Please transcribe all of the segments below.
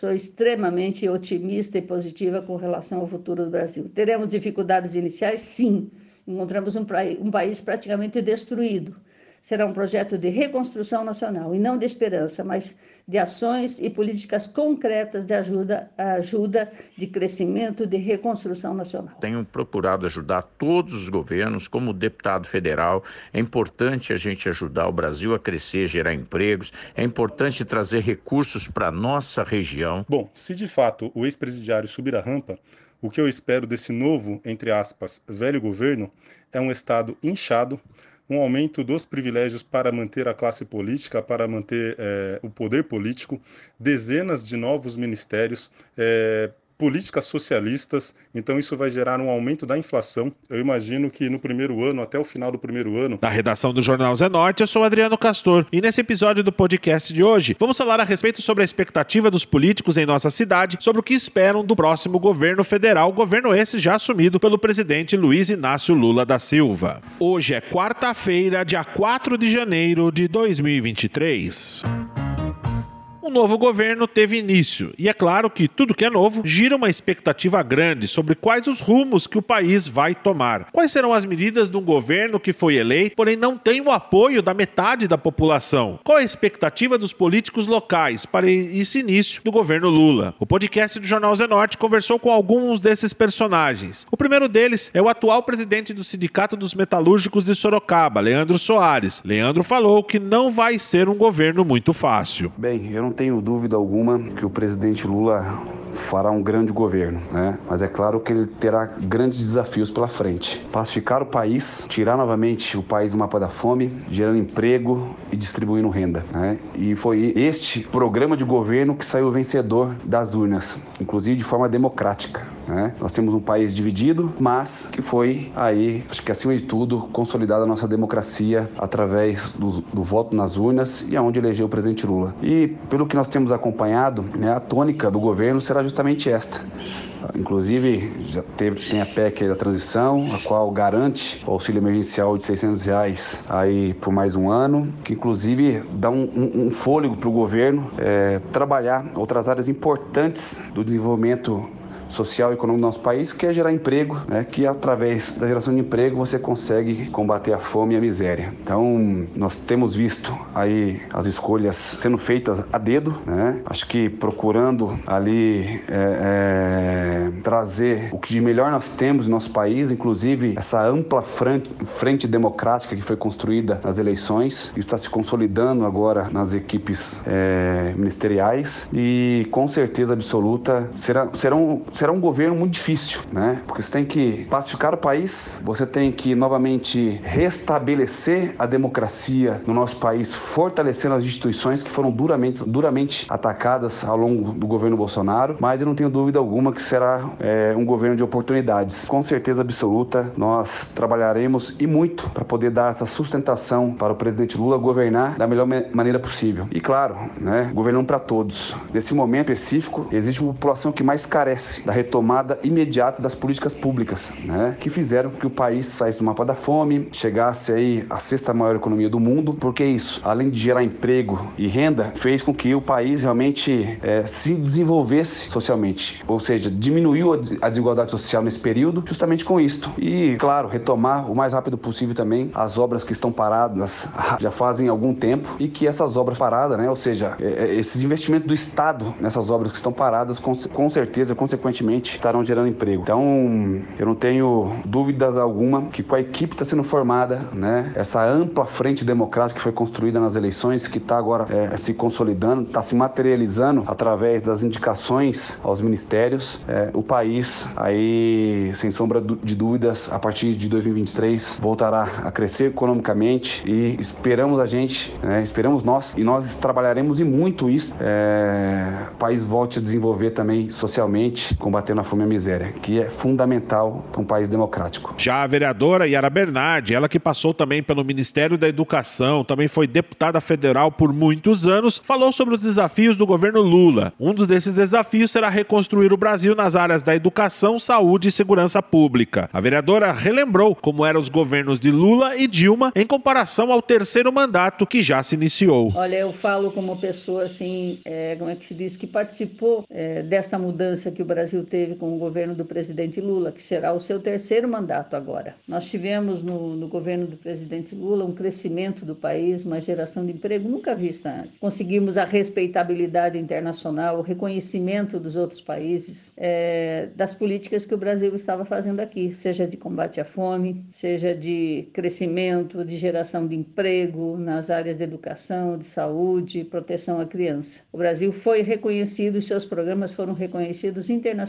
sou extremamente otimista e positiva com relação ao futuro do Brasil. Teremos dificuldades iniciais? Sim. Encontramos um, um país praticamente destruído será um projeto de reconstrução nacional e não de esperança, mas de ações e políticas concretas de ajuda, ajuda de crescimento, de reconstrução nacional. Tenho procurado ajudar todos os governos, como deputado federal. É importante a gente ajudar o Brasil a crescer, gerar empregos. É importante trazer recursos para a nossa região. Bom, se de fato o ex-presidiário subir a rampa, o que eu espero desse novo, entre aspas, velho governo é um Estado inchado, um aumento dos privilégios para manter a classe política, para manter é, o poder político, dezenas de novos ministérios, é, políticas socialistas, então isso vai gerar um aumento da inflação. Eu imagino que no primeiro ano, até o final do primeiro ano. Da redação do Jornal Zé Norte, eu sou Adriano Castor e nesse episódio do podcast de hoje vamos falar a respeito sobre a expectativa dos políticos em nossa cidade, sobre o que esperam do próximo governo federal, governo esse já assumido pelo presidente Luiz Inácio Lula da Silva. Hoje é quarta-feira, dia 4 de janeiro de 2023 um novo governo teve início. E é claro que tudo que é novo gira uma expectativa grande sobre quais os rumos que o país vai tomar. Quais serão as medidas de um governo que foi eleito, porém não tem o apoio da metade da população? Qual a expectativa dos políticos locais para esse início do governo Lula? O podcast do Jornal Zenorte conversou com alguns desses personagens. O primeiro deles é o atual presidente do Sindicato dos Metalúrgicos de Sorocaba, Leandro Soares. Leandro falou que não vai ser um governo muito fácil. Bem, eu não tenho dúvida alguma que o presidente Lula fará um grande governo, né? Mas é claro que ele terá grandes desafios pela frente. Pacificar o país, tirar novamente o país do mapa da fome, gerando emprego e distribuindo renda, né? E foi este programa de governo que saiu vencedor das urnas, inclusive de forma democrática. Né? Nós temos um país dividido, mas que foi aí, acho que acima de tudo, consolidada a nossa democracia através do, do voto nas urnas e aonde elegeu o presidente Lula. E pelo que nós temos acompanhado, né, a tônica do governo será justamente esta. Inclusive, já teve, tem a PEC da transição, a qual garante o auxílio emergencial de 600 reais aí por mais um ano, que inclusive dá um, um, um fôlego para o governo é, trabalhar outras áreas importantes do desenvolvimento social e econômico do nosso país, que é gerar emprego, né? que através da geração de emprego você consegue combater a fome e a miséria. Então, nós temos visto aí as escolhas sendo feitas a dedo, né? acho que procurando ali é, é, trazer o que de melhor nós temos no nosso país, inclusive essa ampla frente, frente democrática que foi construída nas eleições, isso está se consolidando agora nas equipes é, ministeriais e com certeza absoluta será, serão será um governo muito difícil, né? Porque você tem que pacificar o país, você tem que novamente restabelecer a democracia no nosso país, fortalecendo as instituições que foram duramente, duramente atacadas ao longo do governo Bolsonaro. Mas eu não tenho dúvida alguma que será é, um governo de oportunidades. Com certeza absoluta, nós trabalharemos e muito para poder dar essa sustentação para o presidente Lula governar da melhor maneira possível. E claro, né, governando para todos. Nesse momento específico, existe uma população que mais carece da retomada imediata das políticas públicas, né, que fizeram que o país saísse do mapa da fome, chegasse aí à sexta maior economia do mundo, porque isso, além de gerar emprego e renda, fez com que o país realmente é, se desenvolvesse socialmente, ou seja, diminuiu a desigualdade social nesse período, justamente com isto. E, claro, retomar o mais rápido possível também as obras que estão paradas já fazem algum tempo e que essas obras paradas, né, ou seja, é esses investimentos do Estado nessas obras que estão paradas, com, com certeza, consequentemente, consequentemente estarão gerando emprego. Então, eu não tenho dúvidas alguma que com a equipe está sendo formada, né, essa ampla frente democrática que foi construída nas eleições, que está agora é, se consolidando, está se materializando através das indicações aos ministérios, é, o país aí, sem sombra de dúvidas, a partir de 2023 voltará a crescer economicamente e esperamos a gente, né, esperamos nós e nós trabalharemos e muito isso, é, o país volte a desenvolver também socialmente combatendo a fome e a miséria, que é fundamental para um país democrático. Já a vereadora Yara Bernardi, ela que passou também pelo Ministério da Educação, também foi deputada federal por muitos anos, falou sobre os desafios do governo Lula. Um dos desses desafios será reconstruir o Brasil nas áreas da educação, saúde e segurança pública. A vereadora relembrou como eram os governos de Lula e Dilma em comparação ao terceiro mandato que já se iniciou. Olha, eu falo como pessoa assim, é, como é que se diz, que participou é, desta mudança que o Brasil teve com o governo do presidente Lula, que será o seu terceiro mandato agora. Nós tivemos no, no governo do presidente Lula um crescimento do país, uma geração de emprego nunca vista antes. Conseguimos a respeitabilidade internacional, o reconhecimento dos outros países, é, das políticas que o Brasil estava fazendo aqui, seja de combate à fome, seja de crescimento, de geração de emprego nas áreas de educação, de saúde, proteção à criança. O Brasil foi reconhecido seus programas foram reconhecidos internacionalmente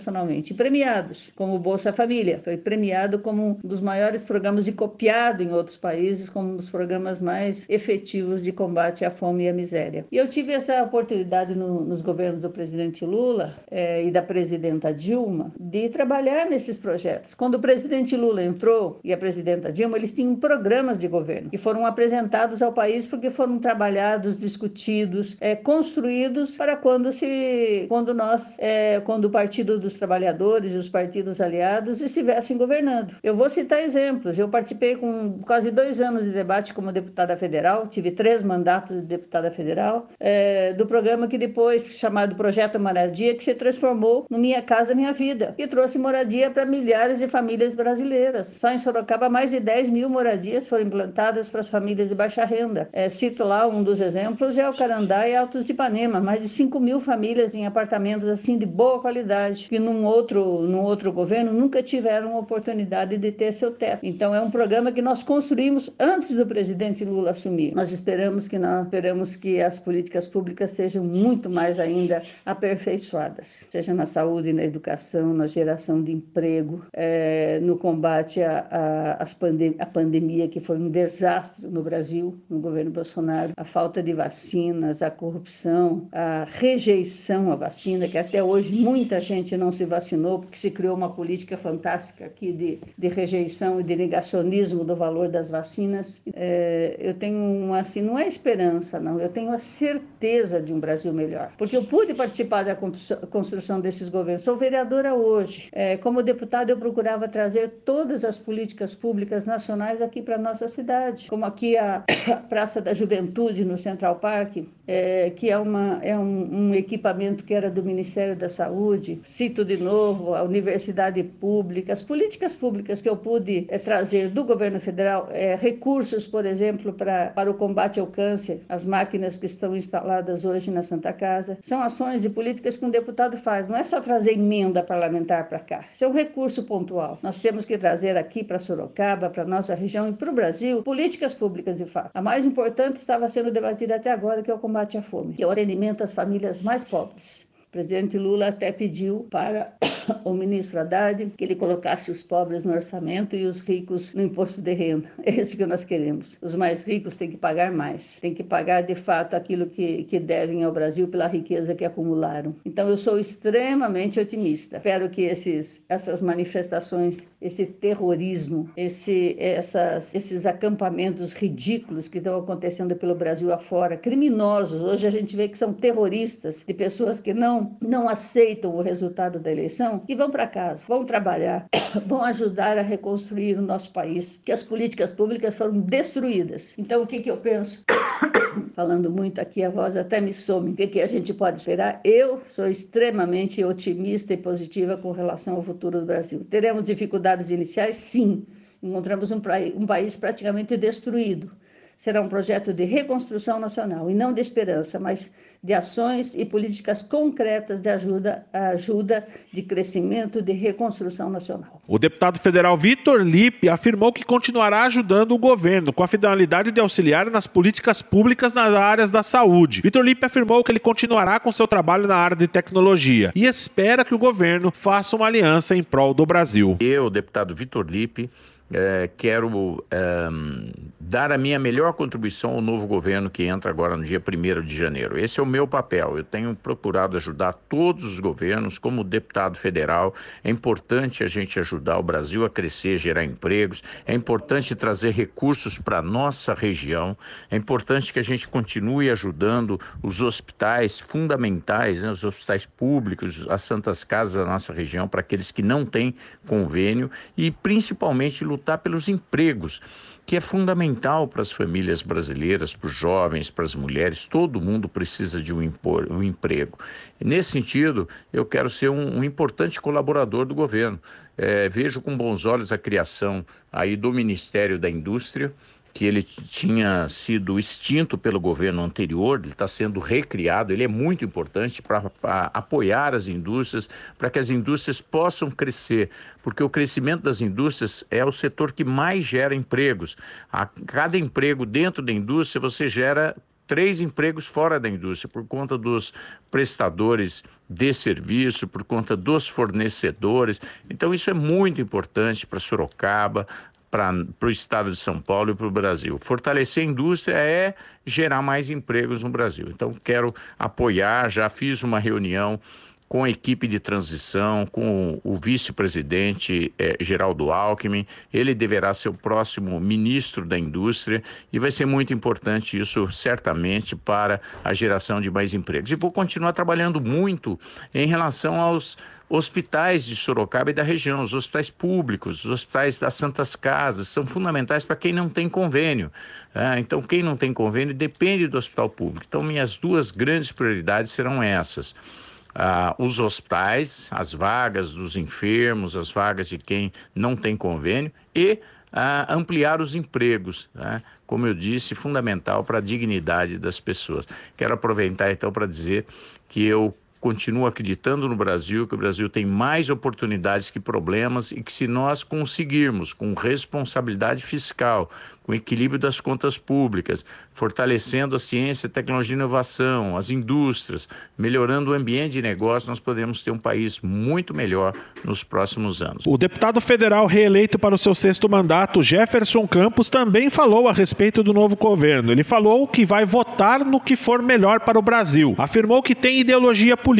e premiados, como o Bolsa Família. Foi premiado como um dos maiores programas e copiado em outros países como um dos programas mais efetivos de combate à fome e à miséria. E eu tive essa oportunidade no, nos governos do presidente Lula eh, e da presidenta Dilma de trabalhar nesses projetos. Quando o presidente Lula entrou e a presidenta Dilma, eles tinham programas de governo que foram apresentados ao país porque foram trabalhados, discutidos, eh, construídos para quando se, quando nós, eh, quando o Partido dos Trabalhadores e os partidos aliados estivessem governando. Eu vou citar exemplos. Eu participei com quase dois anos de debate como deputada federal, tive três mandatos de deputada federal, é, do programa que depois, chamado Projeto Moradia, que se transformou no Minha Casa Minha Vida, que trouxe moradia para milhares de famílias brasileiras. Só em Sorocaba, mais de 10 mil moradias foram implantadas para as famílias de baixa renda. É, cito lá um dos exemplos, é o Carandá e Altos de Ipanema, mais de 5 mil famílias em apartamentos assim de boa qualidade, que num outro, num outro governo nunca tiveram oportunidade de ter seu teto. Então é um programa que nós construímos antes do presidente Lula assumir. Nós esperamos que nós esperamos que as políticas públicas sejam muito mais ainda aperfeiçoadas, seja na saúde, na educação, na geração de emprego, é, no combate à, pandem pandemia que foi um desastre no Brasil, no governo Bolsonaro, a falta de vacinas, a corrupção, a rejeição à vacina, que até hoje muita gente não se vacinou porque se criou uma política fantástica aqui de, de rejeição e de negacionismo do valor das vacinas. É, eu tenho uma, assim, não é esperança, não, eu tenho a certeza de um Brasil melhor, porque eu pude participar da construção desses governos. Sou vereadora hoje. É, como deputada, eu procurava trazer todas as políticas públicas nacionais aqui para nossa cidade, como aqui a, Praça da Juventude no Central Park, é, que é, uma, é um, um equipamento que era do Ministério da Saúde. Cito de novo a Universidade Pública, as políticas públicas que eu pude é, trazer do governo federal, é, recursos, por exemplo, pra, para o combate ao câncer, as máquinas que estão instaladas hoje na Santa Casa. São ações e políticas que um deputado faz, não é só trazer emenda parlamentar para cá, isso é um recurso pontual. Nós temos que trazer aqui para Sorocaba, para nossa região e para o Brasil, políticas públicas de fato. A mais importante estava sendo debatida até agora, que é o combate à fome, que é o atendimento às famílias mais pobres. O presidente Lula até pediu para o ministro Haddad que ele colocasse os pobres no orçamento e os ricos no imposto de renda. É isso que nós queremos. Os mais ricos têm que pagar mais, têm que pagar de fato aquilo que, que devem ao Brasil pela riqueza que acumularam. Então eu sou extremamente otimista. Espero que esses, essas manifestações, esse terrorismo, esse, essas, esses acampamentos ridículos que estão acontecendo pelo Brasil afora, criminosos, hoje a gente vê que são terroristas, de pessoas que não, não aceitam o resultado da eleição, que vão para casa, vão trabalhar, vão ajudar a reconstruir o nosso país, que as políticas públicas foram destruídas. Então, o que, que eu penso? Falando muito aqui, a voz até me some. O que, que a gente pode esperar? Eu sou extremamente otimista e positiva com relação ao futuro do Brasil. Teremos dificuldades iniciais? Sim. Encontramos um, um país praticamente destruído será um projeto de reconstrução nacional e não de esperança, mas de ações e políticas concretas de ajuda, ajuda de crescimento, de reconstrução nacional. O deputado federal Vitor Lipe afirmou que continuará ajudando o governo com a finalidade de auxiliar nas políticas públicas nas áreas da saúde. Vitor Lipe afirmou que ele continuará com seu trabalho na área de tecnologia e espera que o governo faça uma aliança em prol do Brasil. Eu, deputado Vitor Lipe, é, quero é, dar a minha melhor contribuição ao novo governo que entra agora no dia 1 de janeiro. Esse é o meu papel. Eu tenho procurado ajudar todos os governos, como deputado federal. É importante a gente ajudar o Brasil a crescer, gerar empregos. É importante trazer recursos para a nossa região. É importante que a gente continue ajudando os hospitais fundamentais, né, os hospitais públicos, as santas casas da nossa região, para aqueles que não têm convênio e principalmente lutar pelos empregos que é fundamental para as famílias brasileiras, para os jovens, para as mulheres. Todo mundo precisa de um, um emprego. nesse sentido, eu quero ser um, um importante colaborador do governo. É, vejo com bons olhos a criação aí do Ministério da Indústria que ele tinha sido extinto pelo governo anterior, ele está sendo recriado, ele é muito importante para apoiar as indústrias, para que as indústrias possam crescer, porque o crescimento das indústrias é o setor que mais gera empregos. A cada emprego dentro da indústria, você gera três empregos fora da indústria, por conta dos prestadores de serviço, por conta dos fornecedores. Então, isso é muito importante para Sorocaba, para o estado de São Paulo e para o Brasil. Fortalecer a indústria é gerar mais empregos no Brasil. Então, quero apoiar, já fiz uma reunião com a equipe de transição, com o vice-presidente eh, Geraldo Alckmin. Ele deverá ser o próximo ministro da indústria e vai ser muito importante isso, certamente, para a geração de mais empregos. E vou continuar trabalhando muito em relação aos hospitais de Sorocaba e da região, os hospitais públicos, os hospitais das Santas Casas, são fundamentais para quem não tem convênio. Né? Então, quem não tem convênio depende do hospital público. Então, minhas duas grandes prioridades serão essas. Ah, os hospitais, as vagas dos enfermos, as vagas de quem não tem convênio e ah, ampliar os empregos, né? como eu disse, fundamental para a dignidade das pessoas. Quero aproveitar então para dizer que eu continuo acreditando no Brasil, que o Brasil tem mais oportunidades que problemas e que se nós conseguirmos, com responsabilidade fiscal, com equilíbrio das contas públicas, fortalecendo a ciência, tecnologia e inovação, as indústrias, melhorando o ambiente de negócio, nós podemos ter um país muito melhor nos próximos anos. O deputado federal reeleito para o seu sexto mandato, Jefferson Campos, também falou a respeito do novo governo. Ele falou que vai votar no que for melhor para o Brasil. Afirmou que tem ideologia política,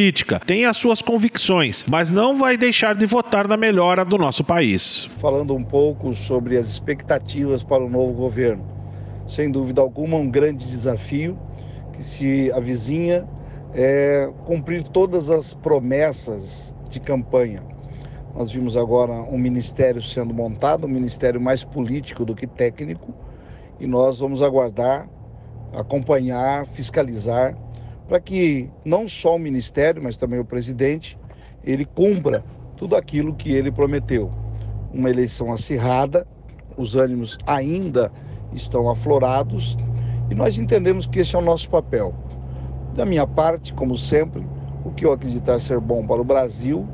tem as suas convicções, mas não vai deixar de votar na melhora do nosso país. Falando um pouco sobre as expectativas para o novo governo. Sem dúvida alguma, um grande desafio que se avizinha é cumprir todas as promessas de campanha. Nós vimos agora um ministério sendo montado, um ministério mais político do que técnico, e nós vamos aguardar, acompanhar, fiscalizar, para que não só o ministério, mas também o presidente, ele cumpra tudo aquilo que ele prometeu. Uma eleição acirrada, os ânimos ainda estão aflorados e nós entendemos que esse é o nosso papel. Da minha parte, como sempre, o que eu acreditar ser bom para o Brasil,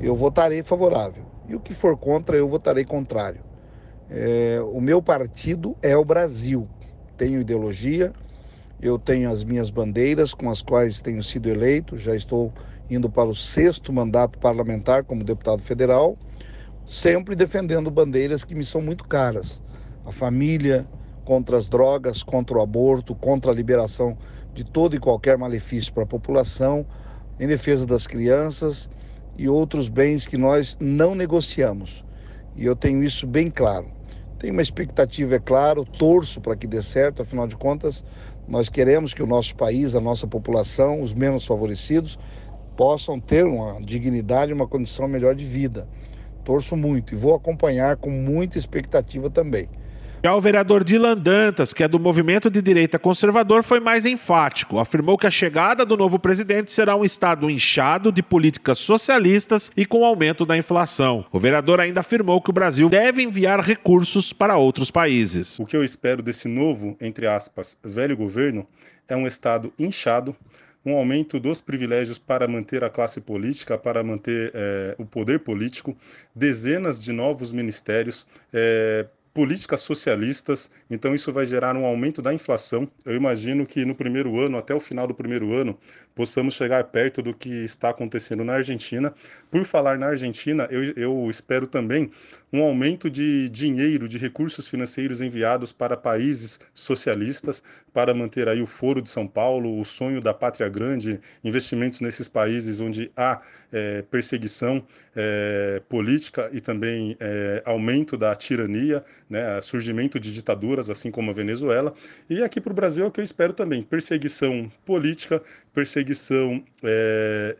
eu votarei favorável. E o que for contra, eu votarei contrário. É, o meu partido é o Brasil. Tenho ideologia, eu tenho as minhas bandeiras com as quais tenho sido eleito, já estou indo para o sexto mandato parlamentar como deputado federal sempre defendendo bandeiras que me são muito caras. A família, contra as drogas, contra o aborto, contra a liberação de todo e qualquer malefício para a população, em defesa das crianças e outros bens que nós não negociamos. E eu tenho isso bem claro. Tenho uma expectativa, é claro, torço para que dê certo, afinal de contas, nós queremos que o nosso país, a nossa população, os menos favorecidos, possam ter uma dignidade, uma condição melhor de vida. Torço muito e vou acompanhar com muita expectativa também. Já o vereador Dylan Dantas, que é do movimento de direita conservador, foi mais enfático. Afirmou que a chegada do novo presidente será um Estado inchado de políticas socialistas e com aumento da inflação. O vereador ainda afirmou que o Brasil deve enviar recursos para outros países. O que eu espero desse novo, entre aspas, velho governo é um Estado inchado um aumento dos privilégios para manter a classe política, para manter é, o poder político, dezenas de novos ministérios, é, políticas socialistas, então isso vai gerar um aumento da inflação. Eu imagino que no primeiro ano, até o final do primeiro ano, possamos chegar perto do que está acontecendo na Argentina. Por falar na Argentina, eu, eu espero também um aumento de dinheiro, de recursos financeiros enviados para países socialistas, para manter aí o Foro de São Paulo, o sonho da pátria grande, investimentos nesses países onde há é, perseguição é, política e também é, aumento da tirania, né, surgimento de ditaduras, assim como a Venezuela. E aqui para o Brasil é o que eu espero também: perseguição política, perseguição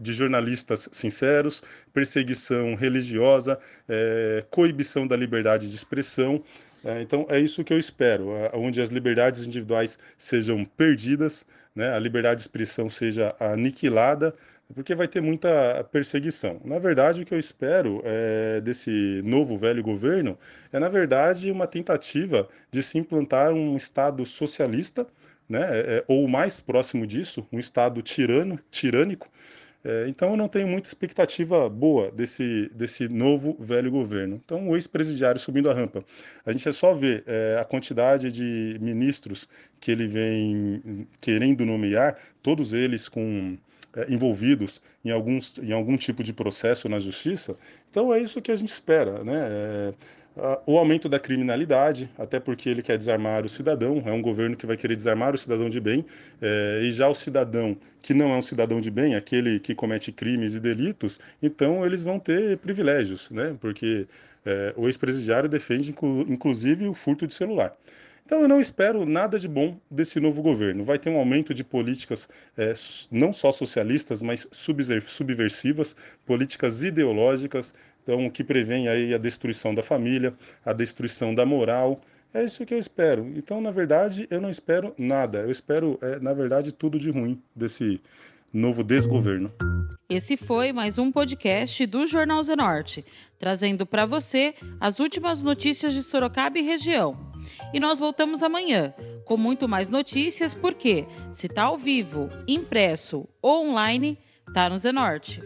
de jornalistas sinceros, perseguição religiosa, é, coibição da liberdade de expressão. É, então é isso que eu espero, onde as liberdades individuais sejam perdidas, né, a liberdade de expressão seja aniquilada, porque vai ter muita perseguição. Na verdade, o que eu espero é, desse novo velho governo é, na verdade, uma tentativa de se implantar um Estado socialista, né, é, ou mais próximo disso, um Estado tirano, tirânico, então eu não tenho muita expectativa boa desse, desse novo velho governo. Então o ex-presidiário subindo a rampa. A gente é só ver é, a quantidade de ministros que ele vem querendo nomear, todos eles com é, envolvidos em, alguns, em algum tipo de processo na justiça. Então é isso que a gente espera, né? É, o aumento da criminalidade, até porque ele quer desarmar o cidadão, é um governo que vai querer desarmar o cidadão de bem, é, e já o cidadão que não é um cidadão de bem, aquele que comete crimes e delitos, então eles vão ter privilégios, né? porque é, o ex-presidiário defende inclu inclusive o furto de celular. Então eu não espero nada de bom desse novo governo. Vai ter um aumento de políticas é, não só socialistas, mas subversivas, políticas ideológicas, então que prevém aí a destruição da família, a destruição da moral. É isso que eu espero. Então, na verdade, eu não espero nada. Eu espero, é, na verdade, tudo de ruim desse novo desgoverno. Esse foi mais um podcast do Jornal Zenorte, trazendo para você as últimas notícias de Sorocaba e região. E nós voltamos amanhã com muito mais notícias, porque se tá ao vivo, impresso ou online, tá no Zenorte.